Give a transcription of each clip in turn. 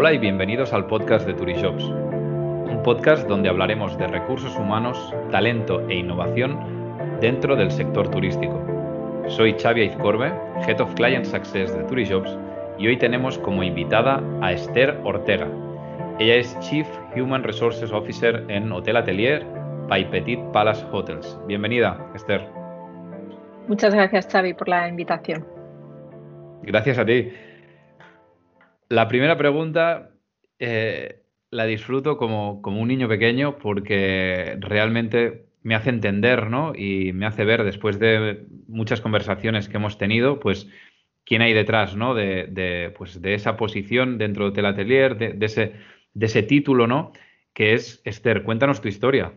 Hola y bienvenidos al podcast de Turishops, un podcast donde hablaremos de recursos humanos, talento e innovación dentro del sector turístico. Soy Xavi Izcorbe, Head of Client Success de Turishops y hoy tenemos como invitada a Esther Ortega. Ella es Chief Human Resources Officer en Hotel Atelier by Petit Palace Hotels. Bienvenida, Esther. Muchas gracias, Xavi, por la invitación. Gracias a ti. La primera pregunta eh, la disfruto como, un niño pequeño porque realmente me hace entender, ¿no? Y me hace ver, después de muchas conversaciones que hemos tenido, pues quién hay detrás, ¿no? De, pues, de esa posición dentro de Hotel Atelier, de, ese, de ese título, ¿no? Que es Esther. Cuéntanos tu historia.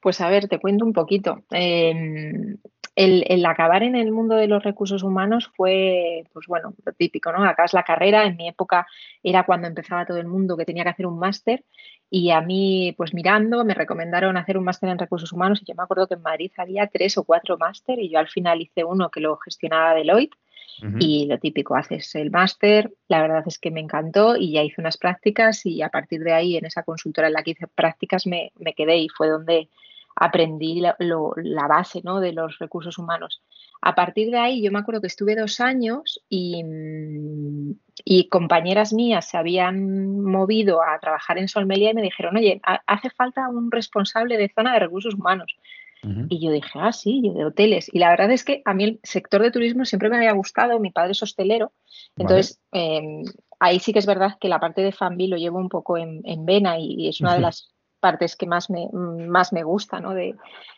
Pues a ver, te cuento un poquito. Em, el, acabar en el mundo de los recursos humanos fue, pues bueno, lo típico, ¿no? Acabas la carrera, en mi época era cuando empezaba todo el mundo que tenía que hacer un máster. Y a mí, pues mirando, me recomendaron hacer un máster en recursos humanos. Y yo me acuerdo que en Madrid había tres o cuatro máster y yo al final hice uno que lo gestionaba Deloitte. Y lo típico, haces el máster, la verdad es que me encantó y ya hice unas prácticas. Y a partir de ahí en esa consultora en la que hice prácticas me, me quedé y fue donde aprendí la, base ¿no? de los recursos humanos. A partir de ahí, yo me acuerdo que estuve dos años y, y compañeras mías se habían movido a trabajar en Solmelia y me dijeron, oye, hace falta un responsable de zona de recursos humanos. Y yo dije, ah, sí, de hoteles. Y la verdad es que a mí el sector de turismo siempre me había gustado, mi padre es hostelero, entonces em, ahí sí que es verdad que la parte de Fambi lo llevo un poco en, vena y, es una de las partes que más me, más me gusta de,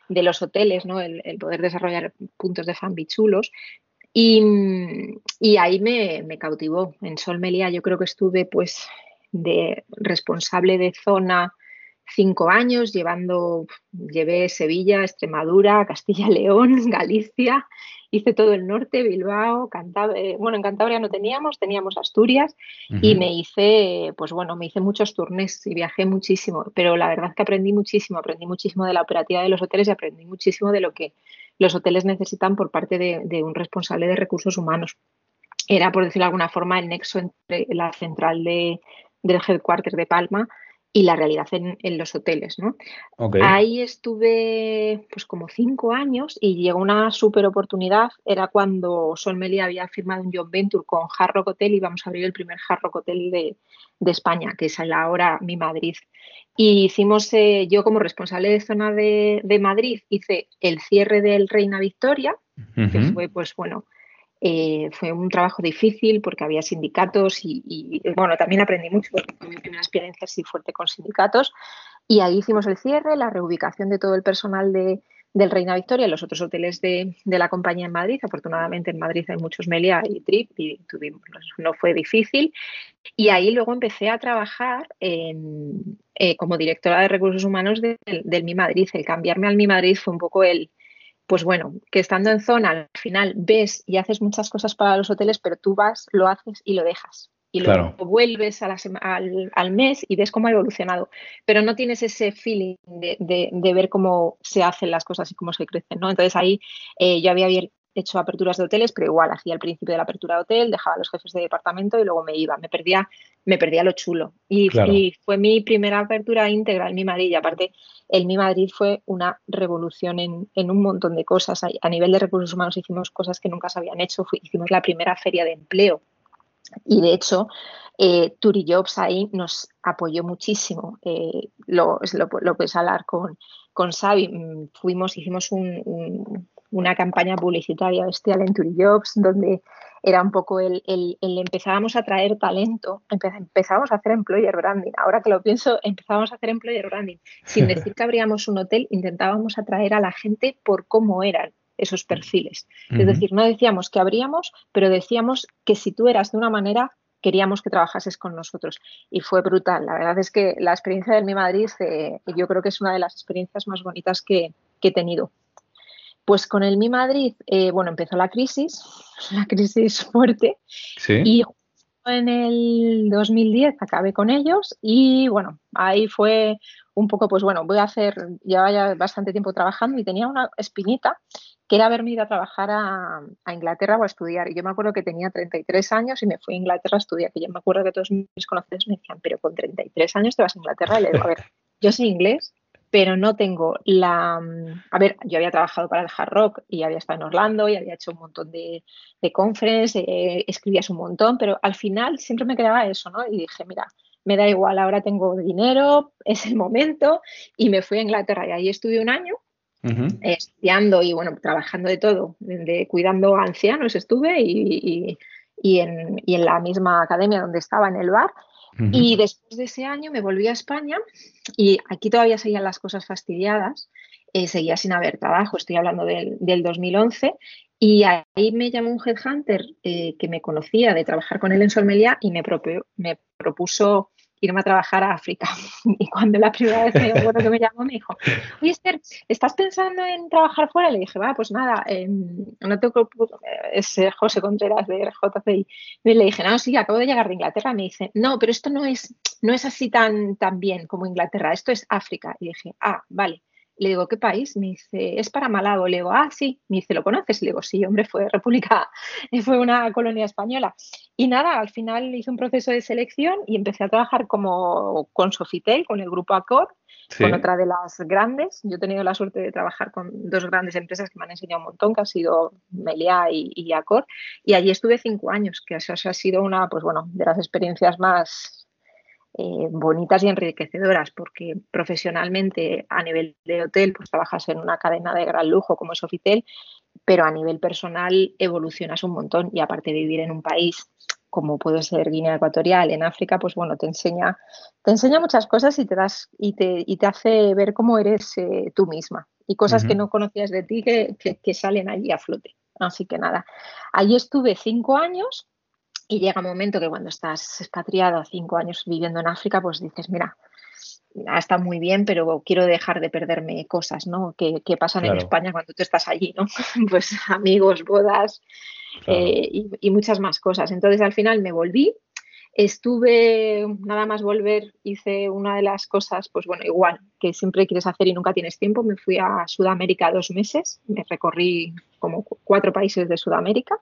los hoteles, ¿no? el, poder desarrollar puntos de fan chulos. Y, y ahí me, me, cautivó. En Sol Melia yo creo que estuve pues de responsable de zona cinco años, llevando, llevé Sevilla, Extremadura, Castilla-León, Galicia hice todo el norte, Bilbao, Cantabria, eh, bueno, en Cantabria no teníamos, teníamos Asturias y me hice, pues bueno, me hice muchos turnes y viajé muchísimo, pero la verdad es que aprendí muchísimo, aprendí muchísimo de la operativa de los hoteles y aprendí muchísimo de lo que los hoteles necesitan por parte de, un responsable de recursos humanos. Era, por decirlo de alguna forma, el nexo entre la central de, del headquarter de Palma y la realidad en, los hoteles. ¿no? Ahí estuve pues como cinco años y llegó una super oportunidad. Era cuando Sol Melia había firmado un joint venture con Hard Rock Hotel y vamos a abrir el primer Hard Rock Hotel de, España, que es ahora mi Madrid. Y hicimos, eh, yo como responsable de zona de, de, Madrid, hice el cierre del Reina Victoria, que fue pues bueno, eh, fue un trabajo difícil porque había sindicatos y, bueno, también aprendí mucho porque fue mi primera experiencia así fuerte con sindicatos. Y ahí hicimos el cierre, la reubicación de todo el personal de, del Reina Victoria en los otros hoteles de, la compañía en Madrid. Afortunadamente en Madrid hay muchos Melia y Trip y tuvimos, no fue difícil. Y ahí luego empecé a trabajar eh, como directora de recursos humanos del Mi Madrid. El cambiarme al Mi Madrid fue un poco el, pues bueno, que estando en zona al final ves y haces muchas cosas para los hoteles, pero tú vas, lo haces y lo dejas. Y luego vuelves a al, mes y ves cómo ha evolucionado. Pero no tienes ese feeling de, ver cómo se hacen las cosas y cómo se crecen. ¿no? Entonces ahí eh, yo había hecho aperturas de hoteles, pero igual hacía el principio de la apertura de hotel, dejaba a los jefes de departamento y luego me iba. Me perdía, me perdía lo chulo. Y, fue mi primera apertura íntegra en Mi Madrid. Y aparte, el Mi Madrid fue una revolución en, un montón de cosas. A, nivel de recursos humanos hicimos cosas que nunca se habían hecho. hicimos la primera feria de empleo. Y de hecho, eh, Turijobs ahí nos apoyó muchísimo. Eh, lo, lo, lo, puedes hablar con, con Xavi. Mm, fuimos, hicimos un una campaña publicitaria bestial en Jobs, donde era un poco el, el, empezábamos a traer talento, empezábamos a hacer employer branding. Ahora que lo pienso, empezábamos a hacer employer branding. Sin decir que abríamos un hotel, intentábamos atraer a la gente por cómo eran esos perfiles. Es decir, no decíamos que abríamos, pero decíamos que si tú eras de una manera, queríamos que trabajases con nosotros. Y fue brutal. La verdad es que la experiencia del Mi Madrid, eh, yo creo que es una de las experiencias más bonitas que he tenido. Pues con el Mi Madrid, eh, bueno, empezó la crisis, la crisis fuerte, y en el 2010 acabé con ellos y bueno, ahí fue un poco, pues bueno, voy a hacer, llevaba ya bastante tiempo trabajando y tenía una espinita que era haberme ido a trabajar a, Inglaterra o a estudiar. Y yo me acuerdo que tenía 33 años y me fui a Inglaterra a estudiar. Que yo me acuerdo que todos mis conocidos me decían, pero con 33 años te vas a Inglaterra. Y le digo, a ver, yo sé inglés, pero no tengo la... A ver, yo había trabajado para el Hard Rock y había estado en Orlando y había hecho un montón de, de conferencias, eh, escribías un montón, pero al final siempre me quedaba eso, ¿no? Y dije, mira, me da igual, ahora tengo dinero, es el momento, y me fui a Inglaterra y ahí estuve un año estudiando y bueno, trabajando de todo, de, cuidando a ancianos estuve y, en, la misma academia donde estaba en el bar. Y después de ese año me volví a España y aquí todavía seguían las cosas fastidiadas, eh, seguía sin haber trabajo, estoy hablando del, 2011, y ahí me llamó un headhunter eh, que me conocía de trabajar con él en Solmelia y me, me propuso irme a trabajar a África. Y cuando la primera vez me acuerdo que me llamó, me dijo, oye Esther, ¿estás pensando en trabajar fuera? Le dije, va, pues nada, em, no tengo es José Contreras de RJCI. Y le dije, no, sí, acabo de llegar de Inglaterra. Me dice, no, pero esto no es, no es así tan, tan bien como Inglaterra, esto es África. Y dije, ah, vale. Le digo, ¿qué país? Me dice, es para Malago. Le digo, ah, sí. Me dice, ¿lo conoces? Le digo, sí, hombre, fue República, fue una colonia española. Y nada, al final hice un proceso de selección y empecé a trabajar como con Sofitel, con el grupo Accor, con otra de las grandes. Yo he tenido la suerte de trabajar con dos grandes empresas que me han enseñado un montón, que ha sido Meliá y, y Accor. Y allí estuve cinco años, que eso ha sido una, pues bueno, de las experiencias más eh, bonitas y enriquecedoras, porque profesionalmente a nivel de hotel, pues trabajas en una cadena de gran lujo como es Sofitel, pero a nivel personal evolucionas un montón y aparte de vivir en un país como puede ser Guinea Ecuatorial, en África, pues bueno, te enseña, te enseña muchas cosas y te das y te, y te hace ver cómo eres eh, tú misma y cosas que no conocías de ti que, que, salen allí a flote. Así que nada, allí estuve cinco años y llega un momento que cuando estás expatriado cinco años viviendo en África, pues dices, mira, está muy bien, pero quiero dejar de perderme cosas, ¿no? Que, pasan en España cuando tú estás allí, ¿no? pues amigos, bodas eh, y, muchas más cosas. Entonces al final me volví, estuve, nada más volver, hice una de las cosas, pues bueno, igual, que siempre quieres hacer y nunca tienes tiempo, me fui a Sudamérica dos meses, me recorrí como cuatro países de Sudamérica.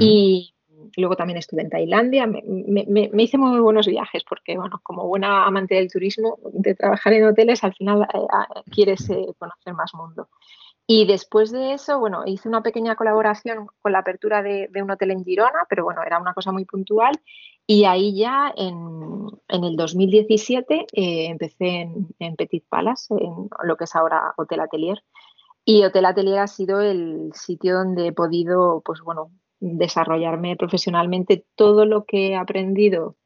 Y, luego también estuve en Tailandia, me, hice muy buenos viajes porque, bueno, como buena amante del turismo, de trabajar en hoteles, al final eh, quieres eh, conocer más mundo. Y después de eso, bueno, hice una pequeña colaboración con la apertura de, un hotel en Girona, pero bueno, era una cosa muy puntual. Y ahí ya en, el 2017 eh, empecé en, Petit Palace, en lo que es ahora Hotel Atelier. Y Hotel Atelier ha sido el sitio donde he podido, pues bueno, desarrollarme profesionalmente todo lo que he aprendido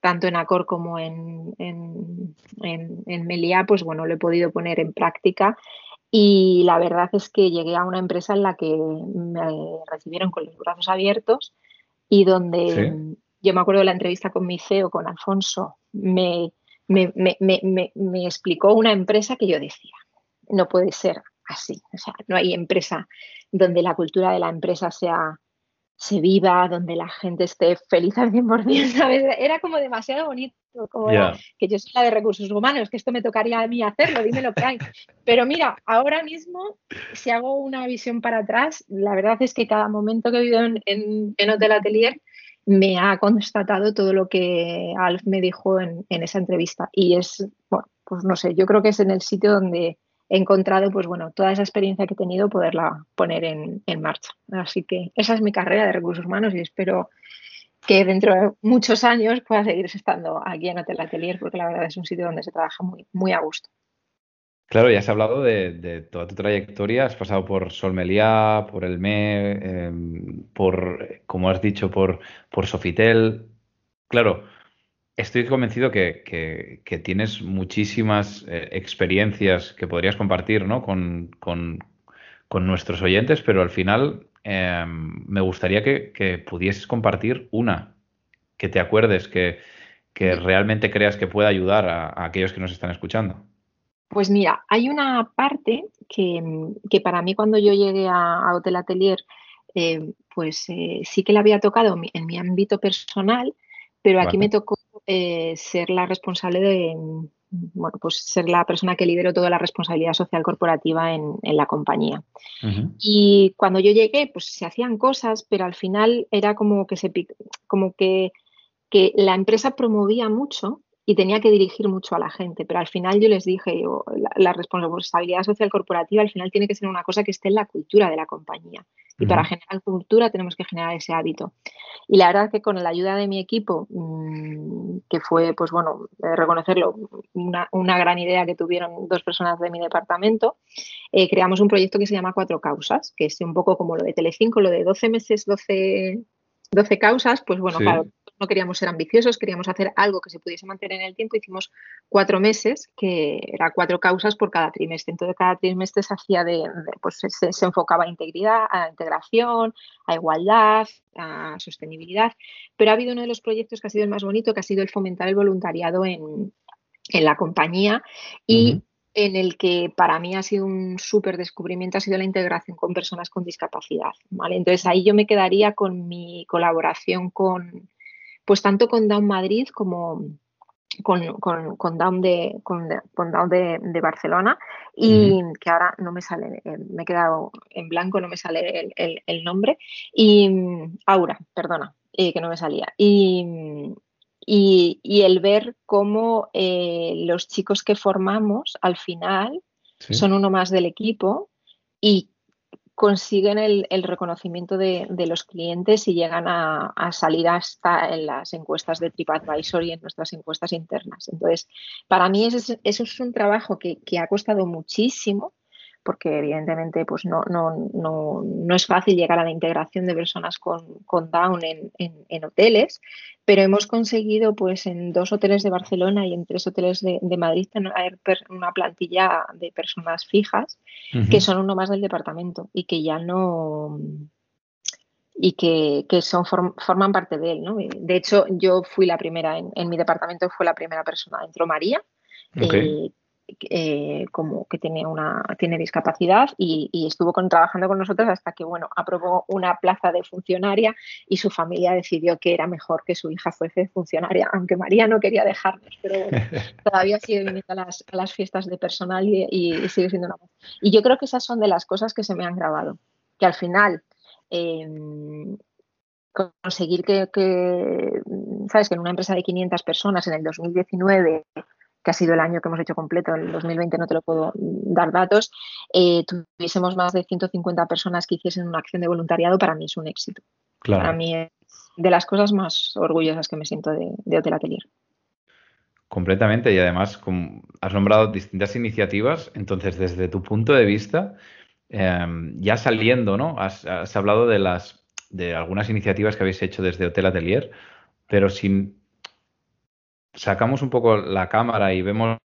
tanto en Acor como en, en, en, Meliá, pues bueno, lo he podido poner en práctica. Y la verdad es que llegué a una empresa en la que me recibieron con los brazos abiertos y donde yo me acuerdo de la entrevista con mi CEO, con Alfonso, me, me, me, me, explicó una empresa que yo decía, no puede ser así, o sea, no hay empresa donde la cultura de la empresa sea se viva, donde la gente esté feliz al 100%, ¿sabes? Era como demasiado bonito, como que yo soy la de recursos humanos, que esto me tocaría a mí hacerlo, dime lo que hay. Pero mira, ahora mismo, si hago una visión para atrás, la verdad es que cada momento que he vivido en, en, Hotel Atelier me ha constatado todo lo que Alf me dijo en, en esa entrevista. Y es, bueno, pues no sé, yo creo que es en el sitio donde he encontrado, pues bueno, toda esa experiencia que he tenido, poderla poner en, marcha. Así que esa es mi carrera de recursos humanos y espero que dentro de muchos años pueda seguir estando aquí en Hotel Atelier, porque la verdad es un sitio donde se trabaja muy, muy a gusto. Claro, ya has hablado de, toda tu trayectoria, has pasado por Sol Meliá, por el ME, em, por, como has dicho, por, por Sofitel. Claro, Estoy convencido que, tienes muchísimas eh, experiencias que podrías compartir ¿no? con, nuestros oyentes, pero al final em, me gustaría que, pudieses compartir una, que te acuerdes, que, realmente creas que pueda ayudar a, aquellos que nos están escuchando. Pues mira, hay una parte que, para mí cuando yo llegué a, Hotel Atelier eh, pues eh, sí que le había tocado en mi ámbito personal, pero aquí me tocó ser la responsable de, bueno, pues ser la persona que lideró toda la responsabilidad social corporativa en, la compañía. Y cuando yo llegué, pues se hacían cosas, pero al final era como que se como que, que la empresa promovía mucho y tenía que dirigir mucho a la gente, pero al final yo les dije, la, responsabilidad social corporativa al final tiene que ser una cosa que esté en la cultura de la compañía. Y para generar cultura tenemos que generar ese hábito. Y la verdad es que con la ayuda de mi equipo, mm, que fue, pues bueno, reconocerlo, una, gran idea que tuvieron dos personas de mi departamento, eh, creamos un proyecto que se llama Cuatro Causas, que es un poco como lo de Telecinco, lo de 12 meses, 12, 12 causas, pues bueno, claro, no queríamos ser ambiciosos, queríamos hacer algo que se pudiese mantener en el tiempo. Hicimos cuatro meses, que era cuatro causas por cada trimestre. Entonces, cada trimestre se hacía de, pues se, enfocaba a integridad, a integración, a igualdad, a sostenibilidad. Pero ha habido uno de los proyectos que ha sido el más bonito, que ha sido el fomentar el voluntariado en, la compañía y en el que para mí ha sido un súper descubrimiento, ha sido la integración con personas con discapacidad. ¿vale? Entonces ahí yo me quedaría con mi colaboración con, pues tanto con Down Madrid como con, Down, de, con, de, Barcelona y que ahora no me sale, eh, me he quedado en blanco, no me sale el, nombre, y Aura, perdona, eh, que no me salía. Y, y, el ver cómo eh, los chicos que formamos al final son uno más del equipo y consiguen el, reconocimiento de, los clientes y llegan a, salir hasta en las encuestas de TripAdvisor y en nuestras encuestas internas. Entonces, para mí eso es, un trabajo que, ha costado muchísimo porque evidentemente pues no, no, es fácil llegar a la integración de personas con, Down en, hoteles, pero hemos conseguido pues en dos hoteles de Barcelona y en tres hoteles de, Madrid tener una plantilla de personas fijas que son uno más del departamento y que ya no y que, son forman parte de él. ¿no? De hecho, yo fui la primera, en, mi departamento fue la primera persona, entró María, eh, eh, como que tiene una tiene discapacidad y, estuvo trabajando con nosotros hasta que bueno aprobó una plaza de funcionaria y su familia decidió que era mejor que su hija fuese funcionaria aunque María no quería dejarnos pero todavía sigue viniendo a las, a las, fiestas de personal y, sigue siendo una y yo creo que esas son de las cosas que se me han grabado que al final em, conseguir que, que, sabes que en una empresa de 500 personas en el 2019 que ha sido el año que hemos hecho completo, el 2020 no te lo puedo dar datos, eh, tuviésemos más de 150 personas que hiciesen una acción de voluntariado, para mí es un éxito. Para mí es de las cosas más orgullosas que me siento de, Hotel Atelier. Completamente, y además has nombrado distintas iniciativas, entonces desde tu punto de vista, em, ya saliendo, ¿no? Has, has, hablado de las de algunas iniciativas que habéis hecho desde Hotel Atelier, pero sin sacamos un poco la cámara y vemos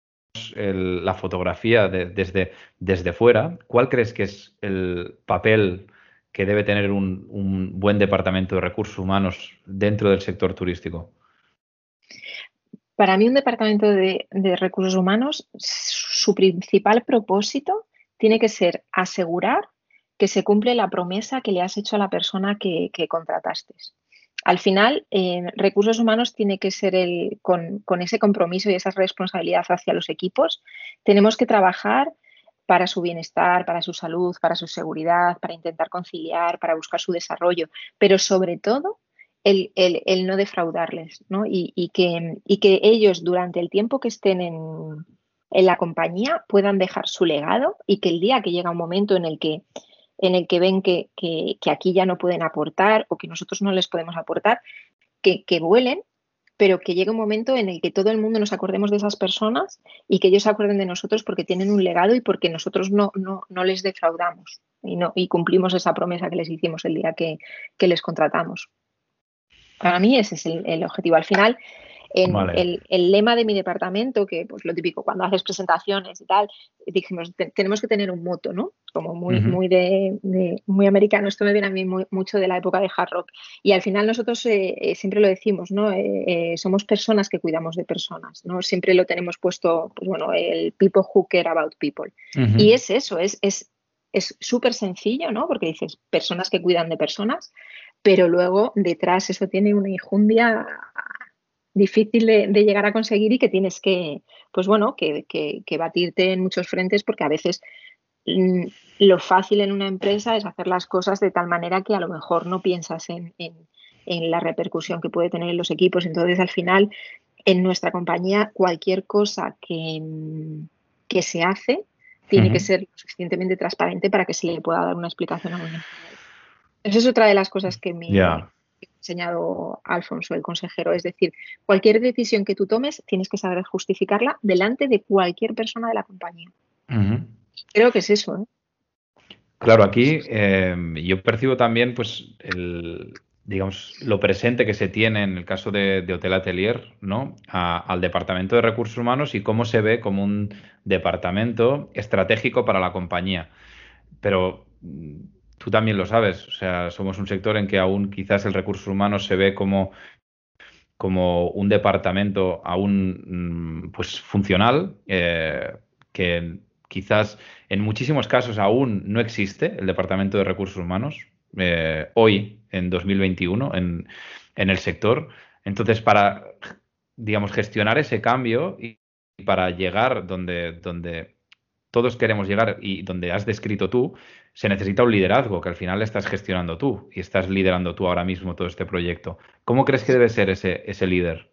la fotografía desde, desde fuera, ¿cuál crees que es el papel que debe tener un, buen departamento de recursos humanos dentro del sector turístico? Para mí, un departamento de, recursos humanos, su principal propósito tiene que ser asegurar que se cumple la promesa que le has hecho a la persona que, que contrataste. Al final, eh, recursos humanos tiene que ser el, con, ese compromiso y esa responsabilidad hacia los equipos. Tenemos que trabajar para su bienestar, para su salud, para su seguridad, para intentar conciliar, para buscar su desarrollo, pero sobre todo el, no defraudarles Y, que, ellos durante el tiempo que estén en la compañía puedan dejar su legado y que el día que llega un momento en el que en el que ven que, aquí ya no pueden aportar o que nosotros no les podemos aportar, que, vuelen, pero que llegue un momento en el que todo el mundo nos acordemos de esas personas y que ellos se acuerden de nosotros porque tienen un legado y porque nosotros no, no, no les defraudamos y, no, y cumplimos esa promesa que les hicimos el día que, les contratamos. Para mí ese es el objetivo. Al final, en el, lema de mi departamento, que pues lo típico, cuando haces presentaciones y tal, dijimos, tenemos que tener un moto, ¿no? Como muy, muy de, muy americano. Esto me viene a mí mucho de la época de hard rock. Y al final nosotros eh, eh, siempre lo decimos, ¿no? Eh, somos personas que cuidamos de personas, ¿no? Siempre lo tenemos puesto, pues bueno, el people who care about people. Y es eso, es, es es súper sencillo, ¿no? Porque dices, personas que cuidan de personas, pero luego detrás eso tiene una injundia difícil de, llegar a conseguir y que tienes que, pues bueno, que, batirte en muchos frentes porque a veces mm, lo fácil en una empresa es hacer las cosas de tal manera que a lo mejor no piensas en, la repercusión que puede tener en los equipos. Entonces, al final, en nuestra compañía, cualquier cosa que, que se hace tiene que ser suficientemente transparente para que se le pueda dar una explicación a un empleado. Esa es otra de las cosas que me, enseñado Alfonso, el consejero. Es decir, cualquier decisión que tú tomes tienes que saber justificarla delante de cualquier persona de la compañía. Creo que es eso. ¿eh? Claro, aquí eh, yo percibo también pues el, digamos, lo presente que se tiene en el caso de, Hotel Atelier, ¿no? al Departamento de Recursos Humanos y cómo se ve como un departamento estratégico para la compañía. Pero tú también lo sabes, o sea, somos un sector en que aún quizás el recursos humanos se ve como, como un departamento aún mm, pues funcional, eh, que quizás en muchísimos casos aún no existe el departamento de recursos humanos, eh, hoy, en 2021, en, en, el sector. Entonces, para, digamos, gestionar ese cambio y, para llegar donde, donde todos queremos llegar y donde has descrito tú, se necesita un liderazgo que al final estás gestionando tú y estás liderando tú ahora mismo todo este proyecto. ¿Cómo crees que debe ser ese, ese líder?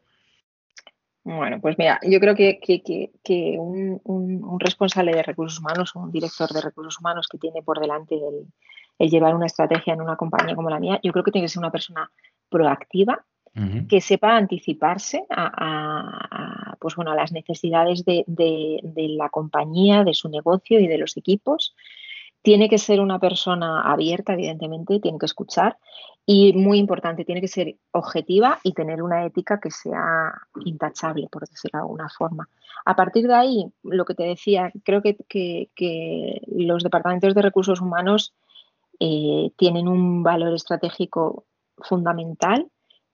Bueno, pues mira, yo creo que, que, un, un, responsable de recursos humanos, un director de recursos humanos que tiene por delante el, el llevar una estrategia en una compañía como la mía, yo creo que tiene que ser una persona proactiva, que sepa anticiparse a, pues bueno, a las necesidades de, la compañía, de su negocio y de los equipos. Tiene que ser una persona abierta, evidentemente, tiene que escuchar y muy importante, tiene que ser objetiva y tener una ética que sea intachable, por decirlo de alguna forma. A partir de ahí, lo que te decía, creo que, que los departamentos de recursos humanos eh, tienen un valor estratégico fundamental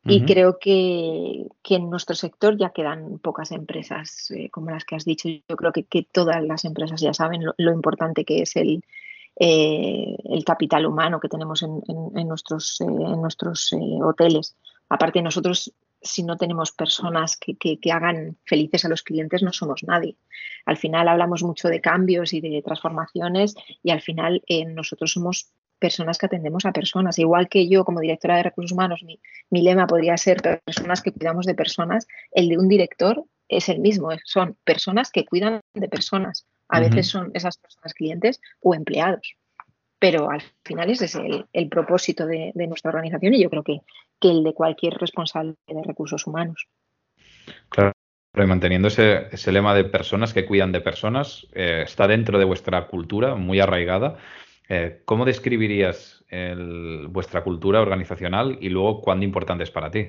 y creo que, en nuestro sector ya quedan pocas empresas eh, como las que has dicho. Yo creo que, todas las empresas ya saben lo, importante que es el, eh, el capital humano que tenemos en, nuestros, en nuestros hoteles. Aparte, nosotros, si no tenemos personas que, que, hagan felices a los clientes, no somos nadie. Al final hablamos mucho de cambios y de transformaciones y al final nosotros somos personas que atendemos a personas. Igual que yo como directora de recursos humanos, mi, lema podría ser personas que cuidamos de personas, el de un director es el mismo, son personas que cuidan de personas. A veces son esas personas clientes o empleados. Pero al final ese es el, propósito de, nuestra organización y yo creo que, que el de cualquier responsable de recursos humanos. Claro, manteniendo ese, lema de personas que cuidan de personas, eh, está dentro de vuestra cultura, muy arraigada. Eh, ¿Cómo describirías vuestra cultura organizacional y luego cuán importante es para ti?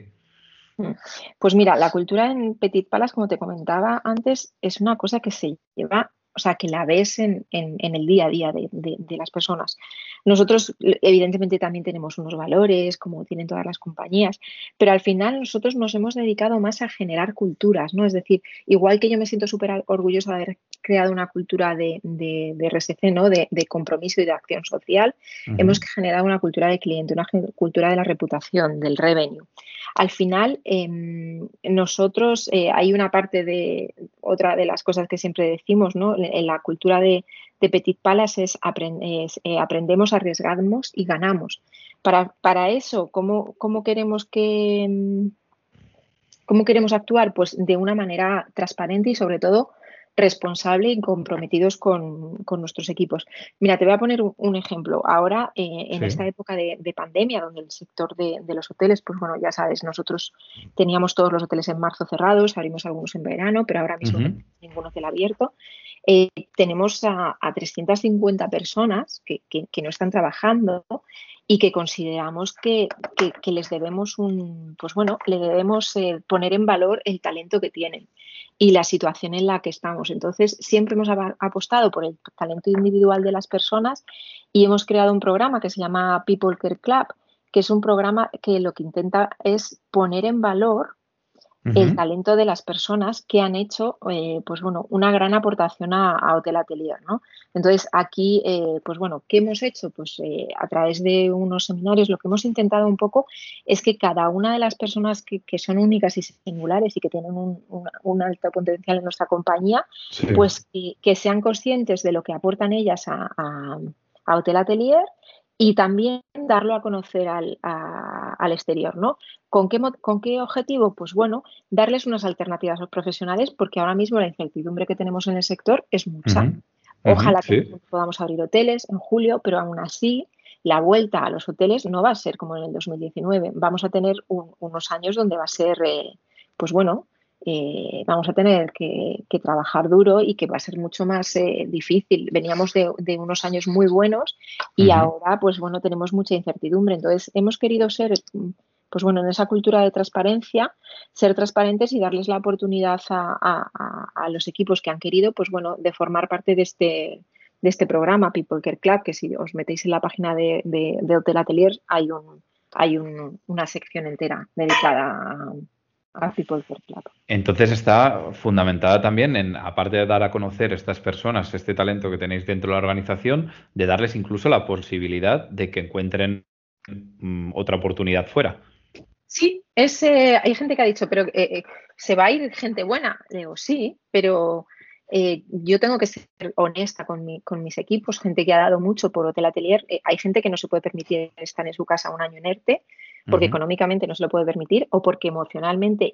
Mm. Pues mira, la cultura en Petit Palace, como te comentaba antes, es una cosa que se lleva o sea, que la ves en, el día a día de, las personas. Nosotros, evidentemente, también tenemos unos valores, como tienen todas las compañías, pero al final nosotros nos hemos dedicado más a generar culturas, ¿no? Es decir, igual que yo me siento súper orgullosa de haber creado una cultura de, de, RSC, ¿no? De, compromiso y de acción social, hemos generado una cultura de cliente, una cultura de la reputación, del revenue. Al final, em, nosotros, eh, hay una parte de, otra de las cosas que siempre decimos, ¿no? En la cultura de, Petit Palace es, eh, aprendemos, arriesgamos y ganamos. Para, para eso, ¿cómo, ¿cómo, queremos que... ¿Cómo queremos actuar? Pues de una manera transparente y sobre todo responsable y comprometidos con, nuestros equipos. Mira, te voy a poner un, ejemplo. Ahora, eh, en esta época de, pandemia, donde el sector de, los hoteles, pues bueno, ya sabes, nosotros teníamos todos los hoteles en marzo cerrados, abrimos algunos en verano, pero ahora mismo ninguno hotel abierto. Eh, tenemos a, 350 personas que, no están trabajando y que consideramos que, les debemos un, pues bueno, le debemos eh, poner en valor el talento que tienen y la situación en la que estamos. Entonces, siempre hemos apostado por el talento individual de las personas y hemos creado un programa que se llama People Care Club, que es un programa que lo que intenta es poner en valor el talento de las personas que han hecho, eh, pues bueno, una gran aportación a, Hotel Atelier, ¿no? Entonces, aquí, eh, pues bueno, ¿qué hemos hecho? Pues eh, a través de unos seminarios, lo que hemos intentado un poco es que cada una de las personas que, son únicas y singulares y que tienen un, alto potencial en nuestra compañía, pues que, sean conscientes de lo que aportan ellas a, a Hotel Atelier y también darlo a conocer al, al exterior, ¿no? ¿Con qué, ¿Con qué objetivo? Pues bueno, darles unas alternativas a los profesionales porque ahora mismo la incertidumbre que tenemos en el sector es mucha. Ojalá que podamos abrir hoteles en julio, pero aún así la vuelta a los hoteles no va a ser como en el 2019. Vamos a tener unos años donde va a ser, eh, pues bueno, eh, vamos a tener que, trabajar duro y que va a ser mucho más eh, difícil. Veníamos de, unos años muy buenos y ahora, pues bueno, tenemos mucha incertidumbre. Entonces, hemos querido ser, pues bueno, en esa cultura de transparencia, ser transparentes y darles la oportunidad a, los equipos que han querido, pues bueno, de formar parte de este de este programa People Care Club, que si os metéis en la página de, Hotel Atelier hay un hay una sección entera dedicada a, entonces está fundamentada también en, aparte de dar a conocer estas personas, este talento que tenéis dentro de la organización, de darles incluso la posibilidad de que encuentren mm, otra oportunidad fuera. Sí, es, eh, hay gente que ha dicho, pero eh, eh, ¿se va a ir gente buena? Digo, sí, pero yo tengo que ser honesta con, con, mis equipos, gente que ha dado mucho por Hotel Atelier. hay gente que no se puede permitir estar en su casa un año porque económicamente no se lo puede permitir o porque emocionalmente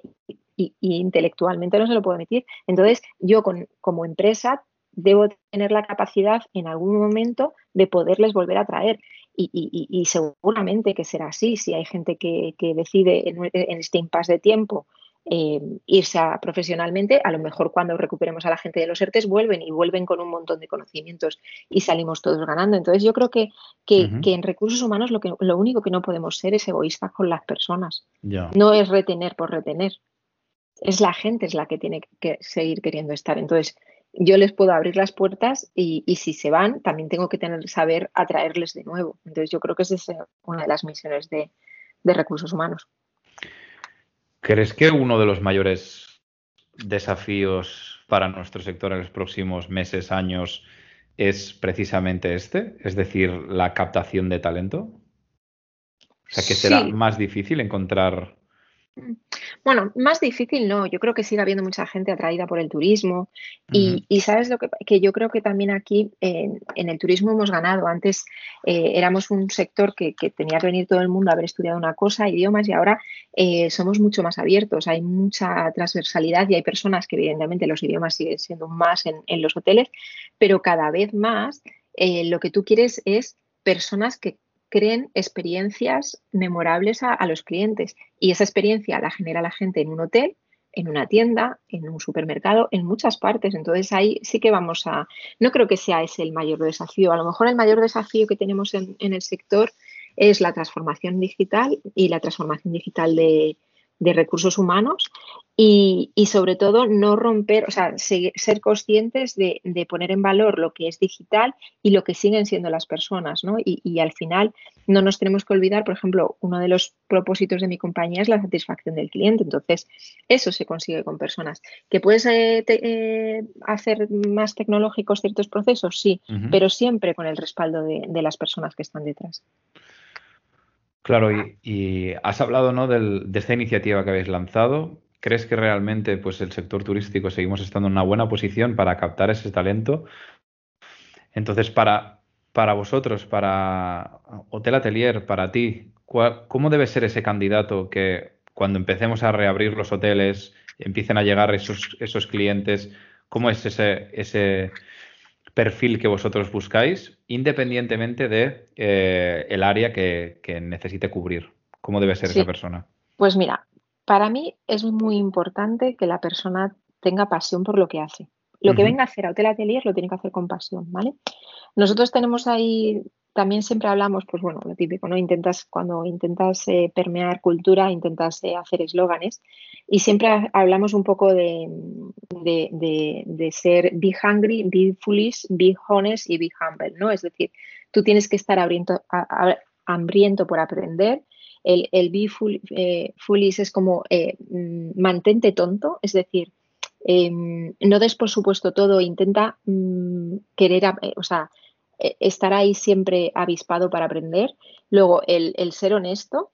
y, intelectualmente no se lo puede permitir. Entonces, yo como empresa debo tener la capacidad en algún momento de poderles volver a traer. Y, seguramente que será así si hay gente que, decide en, en este impasse de tiempo eh, irse a, profesionalmente, a lo mejor cuando recuperemos a la gente de los ERTES vuelven y vuelven con un montón de conocimientos y salimos todos ganando. Entonces yo creo que, que, en recursos humanos lo, que, lo único que no podemos ser es egoístas con las personas. No es retener por retener. Es la gente es la que tiene que seguir queriendo estar. Entonces yo les puedo abrir las puertas y, si se van, también tengo que tener saber atraerles de nuevo. Entonces yo creo que esa es una de las misiones de recursos humanos. ¿Crees que uno de los mayores desafíos para nuestro sector en los próximos meses, años, es precisamente este? Es decir, la captación de talento. O sea, que será más difícil encontrar bueno, más difícil no. Yo creo que sigue habiendo mucha gente atraída por el turismo y, sabes lo que, yo creo que también aquí en, el turismo hemos ganado. Antes eh, éramos un sector que, tenía que venir todo el mundo a haber estudiado una cosa, idiomas, y ahora eh, somos mucho más abiertos. Hay mucha transversalidad y hay personas que evidentemente los idiomas siguen siendo más en, los hoteles, pero cada vez más eh, lo que tú quieres es personas que creen experiencias memorables a, los clientes y esa experiencia la genera la gente en un hotel, en una tienda, en un supermercado, en muchas partes. Entonces ahí sí que vamos a, no creo que sea ese el mayor desafío. A lo mejor el mayor desafío que tenemos en el sector es la transformación digital y la transformación digital de, de recursos humanos y, sobre todo no romper, o sea, ser conscientes de, poner en valor lo que es digital y lo que siguen siendo las personas, ¿no? Y, al final no nos tenemos que olvidar, por ejemplo, uno de los propósitos de mi compañía es la satisfacción del cliente, entonces eso se consigue con personas. ¿Que puedes eh, eh, hacer más tecnológicos ciertos procesos? Sí, pero siempre con el respaldo de las personas que están detrás. Claro, y, has hablado ¿no? de esta iniciativa que habéis lanzado. ¿Crees que realmente pues, el sector turístico seguimos estando en una buena posición para captar ese talento? Entonces, para, para vosotros, para Hotel Atelier, para ti, ¿cómo debe ser ese candidato que cuando empecemos a reabrir los hoteles, empiecen a llegar esos, esos clientes, cómo es ese, ese perfil que vosotros buscáis, independientemente de eh, el área que, necesite cubrir. ¿Cómo debe ser esa persona? Pues mira, para mí es muy importante que la persona tenga pasión por lo que hace. Lo que venga a hacer a Hotel Atelier lo tiene que hacer con pasión, ¿vale? Nosotros tenemos ahí también siempre hablamos, pues bueno, lo típico, ¿no? Intentas, cuando intentas eh, permear cultura, intentas eh, hacer eslóganes y siempre hablamos un poco de, de, ser be hungry, be foolish, be honest y be humble, ¿no? Es decir, tú tienes que estar hambriento, hambriento por aprender, el, el be eh, foolish es como eh, mm, mantente tonto, es decir, em, no des por supuesto todo, intenta mm, querer, o sea, estar ahí siempre avispado para aprender. Luego, el, ser honesto,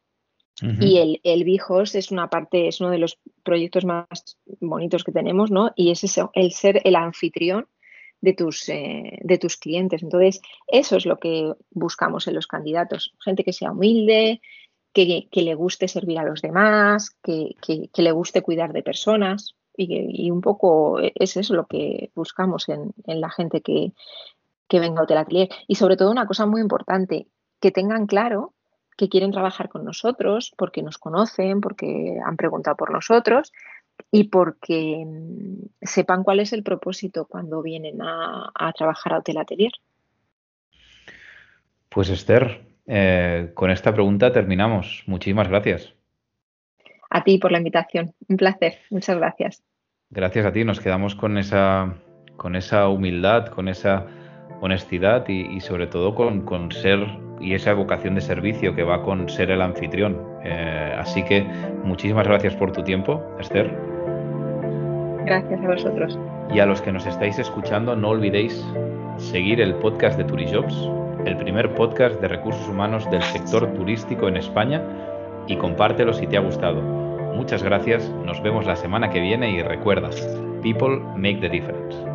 y el, el B-Host es una parte, es uno de los proyectos más bonitos que tenemos, ¿no? Y es eso, el ser el anfitrión de tus, eh, de tus clientes. Entonces, eso es lo que buscamos en los candidatos. Gente que sea humilde, que, le guste servir a los demás, que, le guste cuidar de personas. Y, un poco es eso lo que buscamos en, la gente que, que venga a Hotel Atelier. Y sobre todo una cosa muy importante, que tengan claro que quieren trabajar con nosotros porque nos conocen, porque han preguntado por nosotros y porque mm, sepan cuál es el propósito cuando vienen a, trabajar a Hotel Atelier. Pues Esther, eh, con esta pregunta terminamos. Muchísimas gracias. A ti por la invitación. Un placer. Muchas gracias. Gracias a ti. Nos quedamos con esa, con esa humildad, con esa honestidad y, sobre todo con, ser y esa vocación de servicio que va con ser el anfitrión. Eh, así que muchísimas gracias por tu tiempo, Esther. Gracias a vosotros. Y a los que nos estáis escuchando, no olvidéis seguir el podcast de Turijobs, el primer podcast de recursos humanos del sector turístico en España, y compártelo si te ha gustado. Muchas gracias, nos vemos la semana que viene y recuerda, people make the difference.